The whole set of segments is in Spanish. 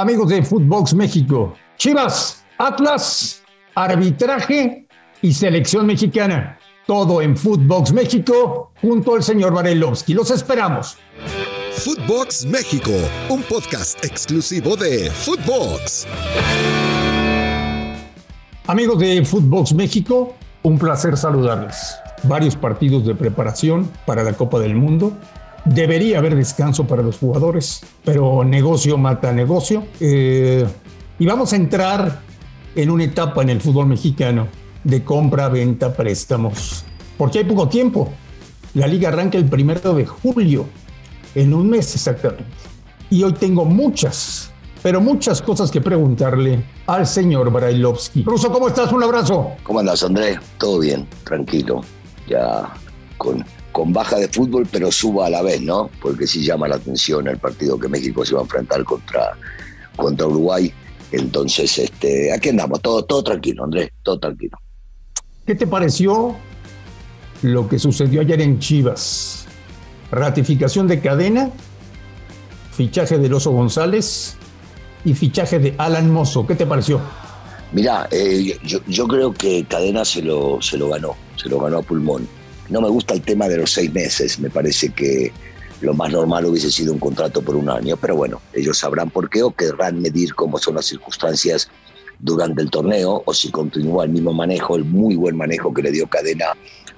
Amigos de Footbox México, Chivas, Atlas, arbitraje y selección mexicana. Todo en Footbox México junto al señor Varelovsky. Los esperamos. Footbox México, un podcast exclusivo de Footbox. Amigos de Footbox México, un placer saludarles. Varios partidos de preparación para la Copa del Mundo. Debería haber descanso para los jugadores, pero negocio mata negocio. Eh, y vamos a entrar en una etapa en el fútbol mexicano de compra, venta, préstamos. Porque hay poco tiempo. La liga arranca el primero de julio, en un mes exactamente. Y hoy tengo muchas, pero muchas cosas que preguntarle al señor Brailovsky. Ruso, ¿cómo estás? Un abrazo. ¿Cómo andas, Andrés? Todo bien, tranquilo. Ya con, con baja de fútbol, pero suba a la vez, ¿no? Porque sí llama la atención el partido que México se va a enfrentar contra, contra Uruguay. Entonces, este, aquí andamos, todo, todo tranquilo, Andrés, todo tranquilo. ¿Qué te pareció lo que sucedió ayer en Chivas? Ratificación de cadena, fichaje de Oso González y fichaje de Alan Mozo. ¿Qué te pareció? Mirá, eh, yo, yo, creo que Cadena se lo, se lo ganó, se lo ganó a pulmón. No me gusta el tema de los seis meses, me parece que lo más normal hubiese sido un contrato por un año, pero bueno, ellos sabrán por qué o querrán medir cómo son las circunstancias durante el torneo o si continúa el mismo manejo, el muy buen manejo que le dio Cadena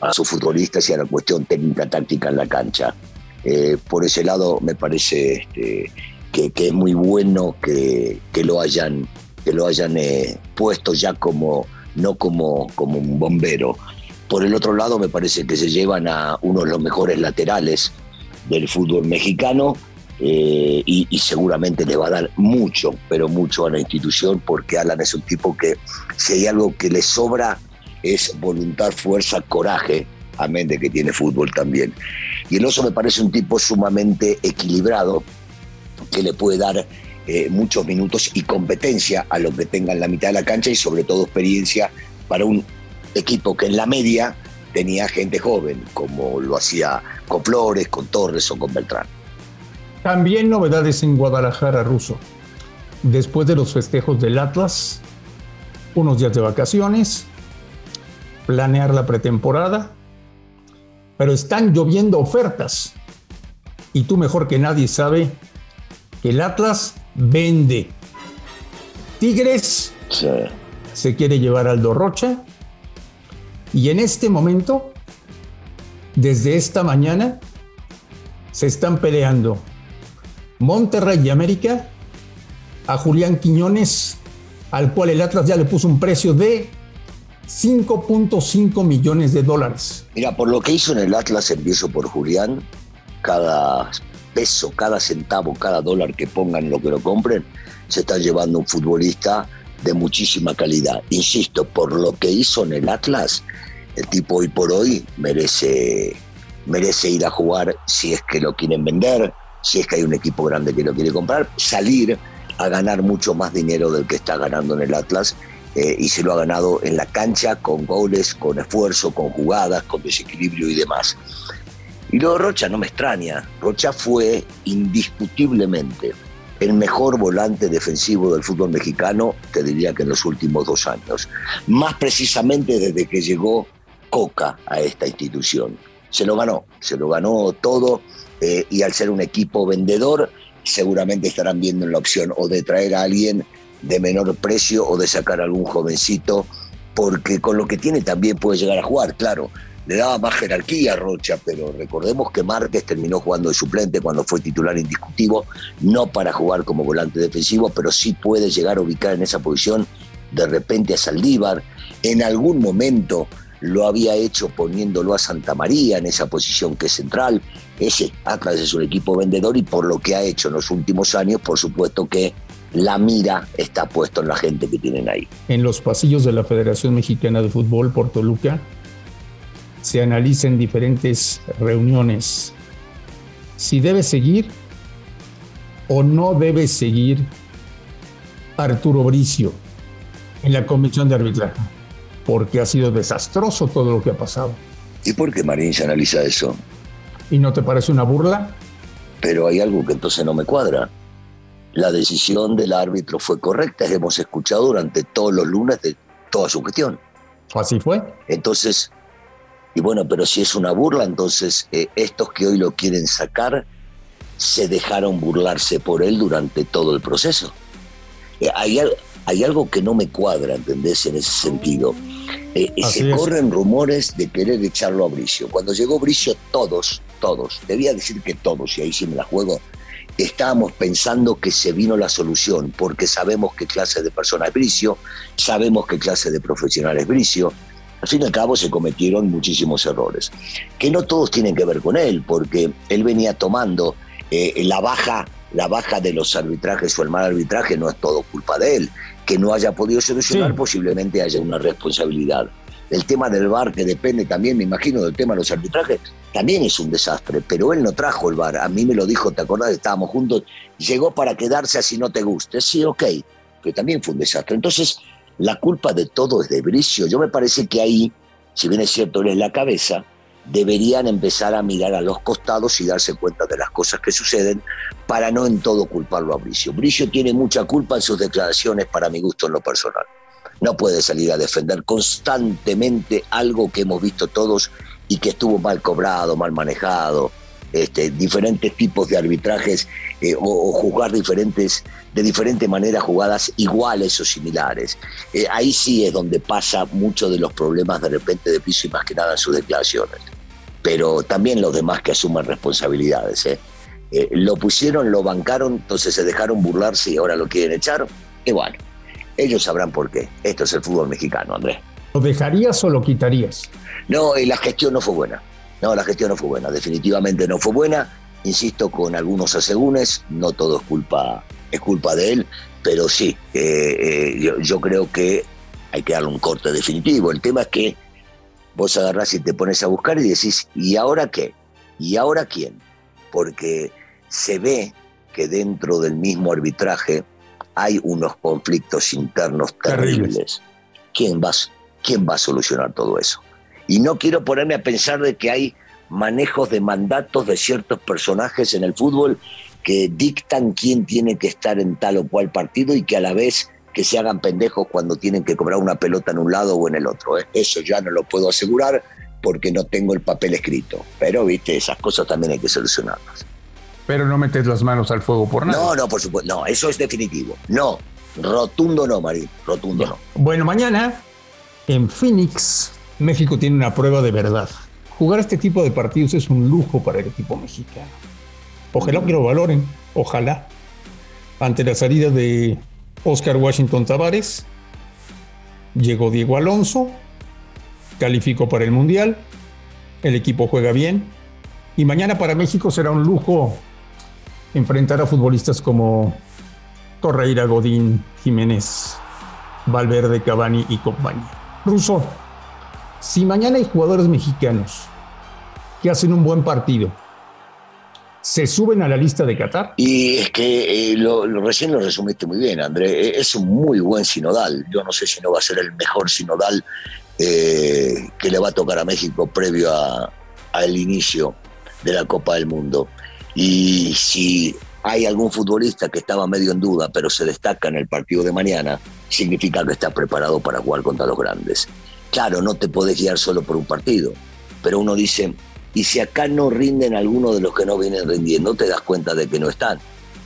a sus futbolistas y a la cuestión técnica táctica en la cancha. Eh, por ese lado me parece este, que, es muy bueno que, que lo hayan, que lo hayan eh, puesto ya como, no como, como un bombero. Por el otro lado me parece que se llevan a uno de los mejores laterales del fútbol mexicano eh, y, seguramente le va a dar mucho, pero mucho a la institución porque Alan es un tipo que si hay algo que le sobra es voluntad, fuerza, coraje, amén de que tiene fútbol también. Y el oso me parece un tipo sumamente equilibrado que le puede dar eh, muchos minutos y competencia a lo que tenga en la mitad de la cancha y sobre todo experiencia para un equipo que en la media tenía gente joven, como lo hacía con Flores, con Torres o con Beltrán. También novedades en Guadalajara, Ruso. Después de los festejos del Atlas, unos días de vacaciones, planear la pretemporada, pero están lloviendo ofertas. Y tú mejor que nadie sabe que el Atlas vende. Tigres sí. se quiere llevar al Aldo Rocha. Y en este momento, desde esta mañana, se están peleando Monterrey y América a Julián Quiñones, al cual el Atlas ya le puso un precio de 5.5 millones de dólares. Mira, por lo que hizo en el Atlas, empiezo por Julián, cada peso, cada centavo, cada dólar que pongan lo que lo compren, se está llevando un futbolista de muchísima calidad. Insisto, por lo que hizo en el Atlas, el tipo hoy por hoy merece, merece ir a jugar si es que lo quieren vender, si es que hay un equipo grande que lo quiere comprar, salir a ganar mucho más dinero del que está ganando en el Atlas eh, y se lo ha ganado en la cancha con goles, con esfuerzo, con jugadas, con desequilibrio y demás. Y luego Rocha no me extraña, Rocha fue indiscutiblemente el mejor volante defensivo del fútbol mexicano, te diría que en los últimos dos años, más precisamente desde que llegó Coca a esta institución. Se lo ganó, se lo ganó todo eh, y al ser un equipo vendedor, seguramente estarán viendo la opción o de traer a alguien de menor precio o de sacar a algún jovencito, porque con lo que tiene también puede llegar a jugar, claro. Le daba más jerarquía a Rocha, pero recordemos que Márquez terminó jugando de suplente cuando fue titular indiscutivo, no para jugar como volante defensivo, pero sí puede llegar a ubicar en esa posición de repente a Saldívar. En algún momento lo había hecho poniéndolo a Santa María en esa posición que es central. Ese Atlas es un equipo vendedor y por lo que ha hecho en los últimos años, por supuesto que la mira está puesta en la gente que tienen ahí. En los pasillos de la Federación Mexicana de Fútbol por Toluca se analiza en diferentes reuniones si debe seguir o no debe seguir Arturo Bricio en la comisión de arbitraje, porque ha sido desastroso todo lo que ha pasado. ¿Y por qué Marín se analiza eso? ¿Y no te parece una burla? Pero hay algo que entonces no me cuadra. la decisión del árbitro fue correcta. Hemos escuchado durante todos los lunes de toda su gestión. Así fue. Entonces, y bueno, pero si es una burla, entonces eh, estos que hoy lo quieren sacar se dejaron burlarse por él durante todo el proceso. Eh, hay, hay, algo que no me cuadra, ¿entendés? En ese sentido. Eh, se corren rumores de querer echarlo a Bricio. Cuando llegó Bricio, todos, todos, debía decir que todos, y ahí sí me la juego, estábamos pensando que se vino la solución, porque sabemos qué clase de persona es Bricio, sabemos qué clase de profesional es Bricio. Al fin y al cabo se cometieron muchísimos errores, que no todos tienen que ver con él, porque él venía tomando eh, la baja la baja de los arbitrajes o el mal arbitraje no es todo culpa de él. Que no haya podido solucionar, posiblemente haya una responsabilidad. El tema del VAR, que depende también, me imagino, del tema de los arbitrajes, también es un desastre, pero él no trajo el VAR. A mí me lo dijo, ¿te acordás? Estábamos juntos, llegó para quedarse así no te guste. Sí, ok, pero también fue un desastre. Entonces, la culpa de todo es de Bricio. Yo me parece que ahí, si bien es cierto, él es la cabeza, deberían empezar a mirar a los costados y darse cuenta de las cosas que suceden para no en todo culparlo a Bricio. Bricio tiene mucha culpa en sus declaraciones para mi gusto en lo personal no puede salir a defender constantemente algo que hemos visto todos y que estuvo mal cobrado, mal manejado, este, diferentes tipos de arbitrajes eh, o, juzgar diferentes, de diferente manera jugadas iguales o similares. Eh, ahí sí es donde pasa mucho de los problemas de repente de piso y más que nada en sus declaraciones. Pero también los demás que asuman responsabilidades. ¿eh? lo pusieron, lo bancaron, entonces se dejaron burlarse y ahora lo quieren echar. Y bueno, ellos sabrán por qué. Esto es el fútbol mexicano, Andrés. ¿Lo dejarías o lo quitarías? No, la gestión no fue buena. No, la gestión no fue buena. Definitivamente no fue buena. Insisto, con algunos asegúnes, no todo es culpa, es culpa de él, pero sí, eh, eh, yo, creo que hay que darle un corte definitivo. El tema es que vos agarrás y te pones a buscar y decís, ¿y ahora qué? ¿Y ahora quién? Porque se ve que dentro del mismo arbitraje hay unos conflictos internos terribles. ¿Quién va, ¿Quién va a solucionar todo eso? Y no quiero ponerme a pensar de que hay manejos de mandatos de ciertos personajes en el fútbol que dictan quién tiene que estar en tal o cual partido y que a la vez que se hagan pendejos cuando tienen que cobrar una pelota en un lado o en el otro. ¿eh? Eso ya no lo puedo asegurar porque no tengo el papel escrito. Pero, viste, esas cosas también hay que solucionarlas. Pero no metes las manos al fuego por nada. No, no, por supuesto. No, eso es definitivo. No, rotundo no, Marín. Rotundo no. Bueno, mañana en Phoenix, México tiene una prueba de verdad. Jugar este tipo de partidos es un lujo para el equipo mexicano. Ojalá que lo valoren. Ojalá. Ante la salida de Oscar Washington Tavares, llegó Diego Alonso, calificó para el Mundial, el equipo juega bien y mañana para México será un lujo enfrentar a futbolistas como Torreira, Godín, Jiménez, Valverde, Cavani y compañía. Russo, si mañana hay jugadores mexicanos que hacen un buen partido, ¿se suben a la lista de Qatar? Y es que eh, lo, recién lo resumiste muy bien, André. E, es un muy buen sinodal. Yo no sé si no va a ser el mejor sinodal eh, que le va a tocar a México previo al inicio de la Copa del Mundo. Y si hay algún futbolista que estaba medio en duda, pero se destaca en el partido de mañana, significa que está preparado para jugar contra los grandes. Claro, no te podés guiar solo por un partido, pero uno dice, y si acá no rinden algunos de los que no vienen rindiendo, te das cuenta de que no están.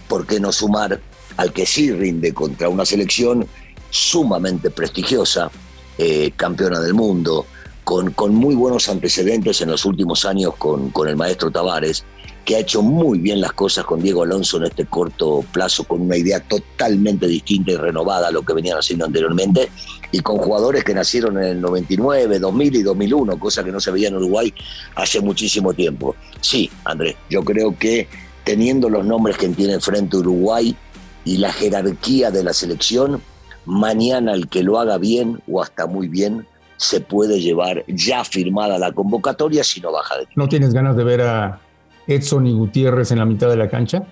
¿Por qué no sumar al que sí rinde contra una selección sumamente prestigiosa, eh, campeona del mundo, con, con, muy buenos antecedentes en los últimos años con, con el maestro Tavares? que ha hecho muy bien las cosas con Diego Alonso en este corto plazo, con una idea totalmente distinta y renovada a lo que venían haciendo anteriormente, y con jugadores que nacieron en el 99, 2000 y 2001, cosa que no se veía en Uruguay hace muchísimo tiempo. Sí, Andrés, yo creo que teniendo los nombres que tiene frente Uruguay y la jerarquía de la selección, mañana el que lo haga bien o hasta muy bien se puede llevar ya firmada la convocatoria si no baja de ¿No tienes ganas de ver a Edson y Gutiérrez en la mitad de la cancha?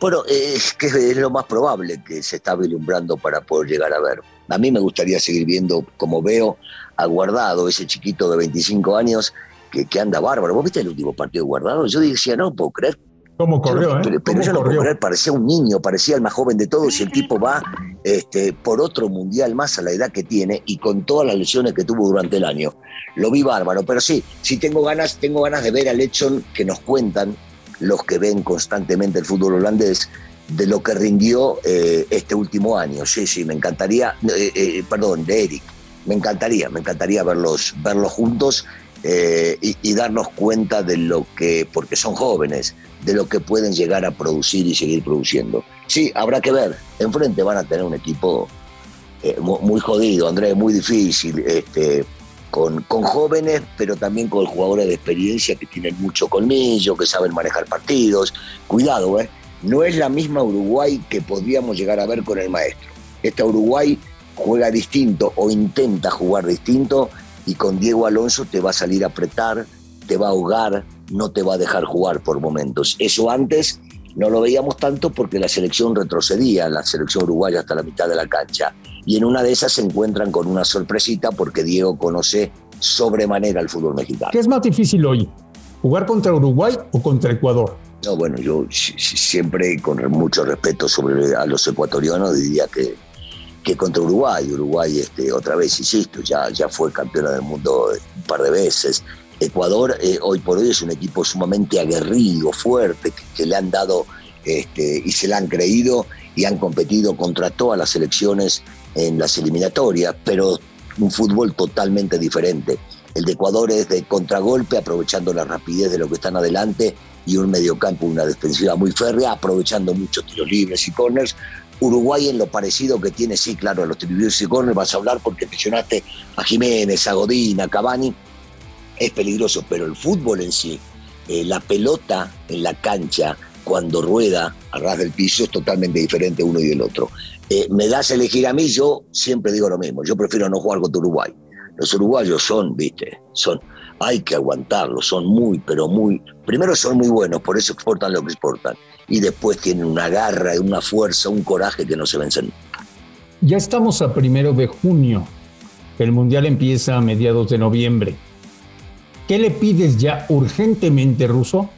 Bueno, es que es lo más probable que se está vislumbrando para poder llegar a ver. A mí me gustaría seguir viendo, como veo, a Guardado, ese chiquito de 25 años que, que anda bárbaro. ¿Vos viste el último partido de Guardado? Yo decía, no puedo creer ¿Cómo corrió, eh? Pero, yo no corrió? parecía un niño, parecía el más joven de todos y el tipo va este, por otro mundial más a la edad que tiene y con todas las lesiones que tuvo durante el año. Lo vi bárbaro, pero sí, sí tengo ganas, tengo ganas de ver a Lechon que nos cuentan los que ven constantemente el fútbol holandés de lo que rindió eh, este último año. Sí, sí, me encantaría, eh, eh, perdón, de Eric, me encantaría, me encantaría verlos, verlos juntos y, darnos cuenta de lo que, porque son jóvenes, de lo que pueden llegar a producir y seguir produciendo. Sí, habrá que ver, enfrente van a tener un equipo muy, jodido, Andrés, muy difícil, este, con, jóvenes, pero también con jugadores de experiencia que tienen mucho colmillo, que saben manejar partidos. Cuidado, ¿eh? no es la misma Uruguay que podríamos llegar a ver con el maestro. Esta Uruguay juega distinto o intenta jugar distinto y con Diego Alonso te va a salir a apretar, te va a ahogar, no te va a dejar jugar por momentos. Eso antes no lo veíamos tanto porque la selección retrocedía, la selección uruguaya hasta la mitad de la cancha. Y en una de esas se encuentran con una sorpresita porque Diego conoce sobremanera el fútbol mexicano. ¿Qué es más difícil hoy? ¿Jugar contra Uruguay o contra Ecuador? No, bueno, yo siempre con mucho respeto sobre a los ecuatorianos diría que, que contra Uruguay. Uruguay, este, otra vez, insisto, ya, ya fue campeona del mundo un par de veces. Ecuador eh, hoy por hoy es un equipo sumamente aguerrido, fuerte, que, le han dado este, y se le han creído y han competido contra todas las selecciones en las eliminatorias, pero un fútbol totalmente diferente. El de Ecuador es de contragolpe, aprovechando la rapidez de lo que están adelante y un mediocampo, una defensiva muy férrea, aprovechando muchos tiros libres y corners. Uruguay en lo parecido que tiene, sí, claro, a los tiros libres y corners, vas a hablar porque mencionaste a Jiménez, a Godín, a Cavani, es peligroso, pero el fútbol en sí, eh, la pelota en la cancha, cuando rueda a ras del piso, es totalmente diferente uno y el otro. Eh, me das a elegir a mí, yo siempre digo lo mismo, yo prefiero no jugar contra Uruguay. Los uruguayos son, viste, son hay que aguantarlo, son muy, pero muy, primero son muy buenos, por eso exportan lo que exportan, y después tienen una garra, una fuerza, un coraje que no se vencen. Ya estamos a primero de junio, el Mundial empieza a mediados de noviembre. ¿Qué le pides ya urgentemente, Ruso,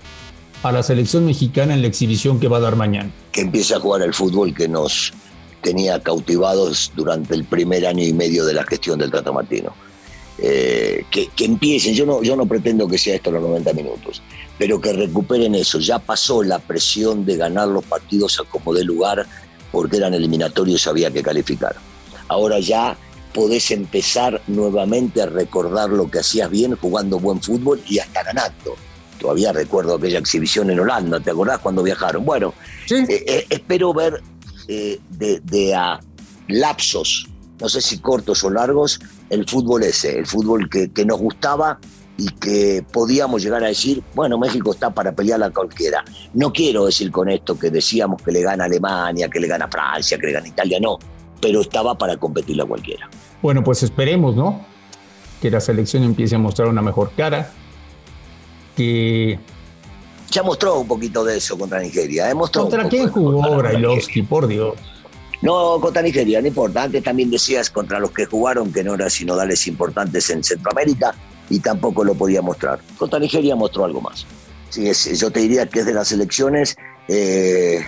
a la selección mexicana en la exhibición que va a dar mañana? Que empiece a jugar el fútbol que nos tenía cautivados durante el primer año y medio de la gestión del Tata Martino eh, que, empiecen, yo no, yo no pretendo que sea esto los 90 minutos, pero que recuperen eso. Ya pasó la presión de ganar los partidos a como de lugar porque eran eliminatorios y había que calificar. Ahora ya podés empezar nuevamente a recordar lo que hacías bien jugando buen fútbol y hasta ganando. Todavía recuerdo aquella exhibición en Holanda, ¿te acordás cuando viajaron? Bueno, eh, eh, espero ver de, de lapsos no sé si cortos o largos, el fútbol ese, el fútbol que, nos gustaba y que podíamos llegar a decir, bueno, México está para pelear a cualquiera. No quiero decir con esto que decíamos que le gana Alemania, que le gana Francia, que le gana Italia, no, pero estaba para competir a cualquiera. Bueno, pues esperemos, ¿no? Que la selección empiece a mostrar una mejor cara, que... Ya mostró un poquito de eso contra Nigeria. ¿eh? ¿Contra quién jugó Brailovsky, por Dios? No, contra Nigeria, no importa. Antes también decías contra los que jugaron que no eran sinodales importantes en Centroamérica y tampoco lo podía mostrar. Contra Nigeria mostró algo más. Sí, es, yo te diría que es de las elecciones eh,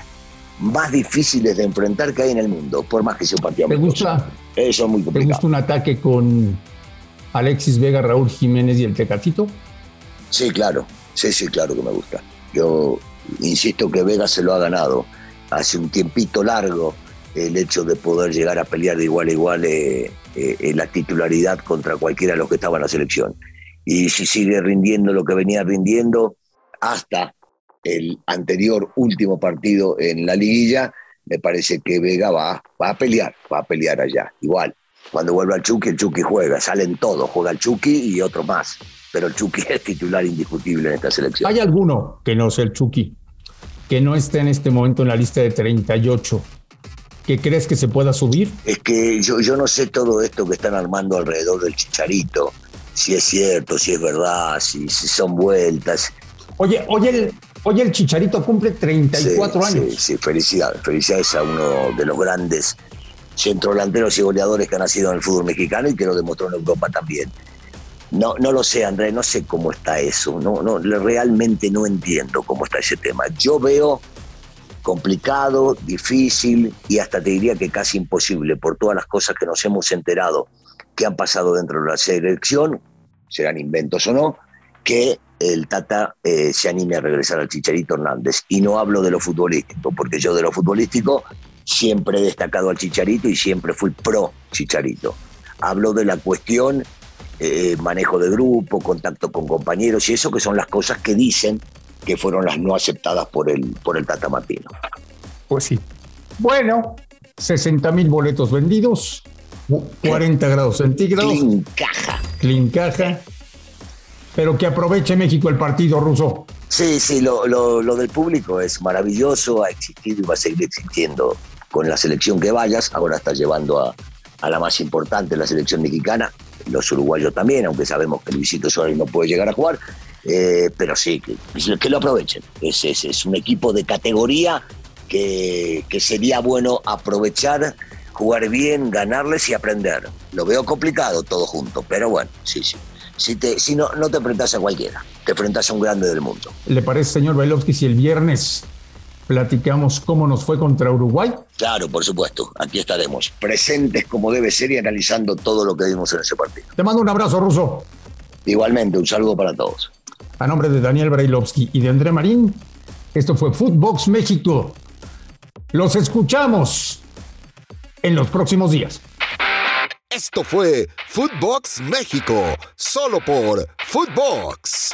más difíciles de enfrentar que hay en el mundo, por más que sea un partido. ¿Te gusta? Eso es muy complicado. ¿Te gusta un ataque con Alexis Vega, Raúl Jiménez y el Tecatito? Sí, claro. Sí, sí, claro que me gusta. Yo insisto que Vega se lo ha ganado hace un tiempito largo el hecho de poder llegar a pelear de igual a igual eh, eh, la titularidad contra cualquiera de los que estaban en la selección. Y si sigue rindiendo lo que venía rindiendo hasta el anterior último partido en la liguilla, me parece que Vega va, va a pelear, va a pelear allá. Igual, cuando vuelva el Chucky, el Chucky juega, salen todos, juega el Chucky y otro más. Pero el Chucky es titular indiscutible en esta selección. ¿Hay alguno que no sea el Chucky, que no esté en este momento en la lista de 38? ¿Qué crees que se pueda subir? Es que yo, yo no sé todo esto que están armando alrededor del chicharito, si es cierto, si es verdad, si, si son vueltas. Oye, oye el, oye, el chicharito cumple 34 años. Sí, sí, felicidades, felicidades a uno de los grandes centrodelanteros y goleadores que han nacido en el fútbol mexicano y que lo demostró en Europa también. No, no lo sé, Andrés, no sé cómo está eso. No, no, realmente no entiendo cómo está ese tema. Yo veo complicado, difícil y hasta te diría que casi imposible por todas las cosas que nos hemos enterado que han pasado dentro de la selección, serán inventos o no, que el Tata eh, se anime a regresar al Chicharito Hernández. Y no hablo de lo futbolístico, porque yo de lo futbolístico siempre he destacado al Chicharito y siempre fui pro Chicharito. Hablo de la cuestión eh, manejo de grupo, contacto con compañeros y eso que son las cosas que dicen que fueron las no aceptadas por el, por el Tata Martino. Pues sí. Bueno, 60 mil boletos vendidos, 40 grados centígrados. Clean caja. Clean caja. Pero que aproveche México el partido ruso. Sí, sí, lo, lo, del público es maravilloso, ha existido y va a seguir existiendo con la selección que vayas. Ahora está llevando a, a la más importante, la selección mexicana, los uruguayos también, aunque sabemos que Luisito Suárez no puede llegar a jugar. Eh, pero sí, que, lo aprovechen. Es, es, es, un equipo de categoría que, que sería bueno aprovechar, jugar bien, ganarles y aprender. Lo veo complicado todo junto, pero bueno, sí, sí. Si, te, si no, no te enfrentas a cualquiera, te enfrentas a un grande del mundo. ¿Le parece, señor Bailovsky, si el viernes platicamos cómo nos fue contra Uruguay? Claro, por supuesto. Aquí estaremos, presentes como debe ser y analizando todo lo que vimos en ese partido. Te mando un abrazo, Ruso. Igualmente, un saludo para todos. A nombre de Daniel Brailovsky y de André Marín, esto fue Footbox México. Los escuchamos en los próximos días. Esto fue Footbox México, solo por Footbox.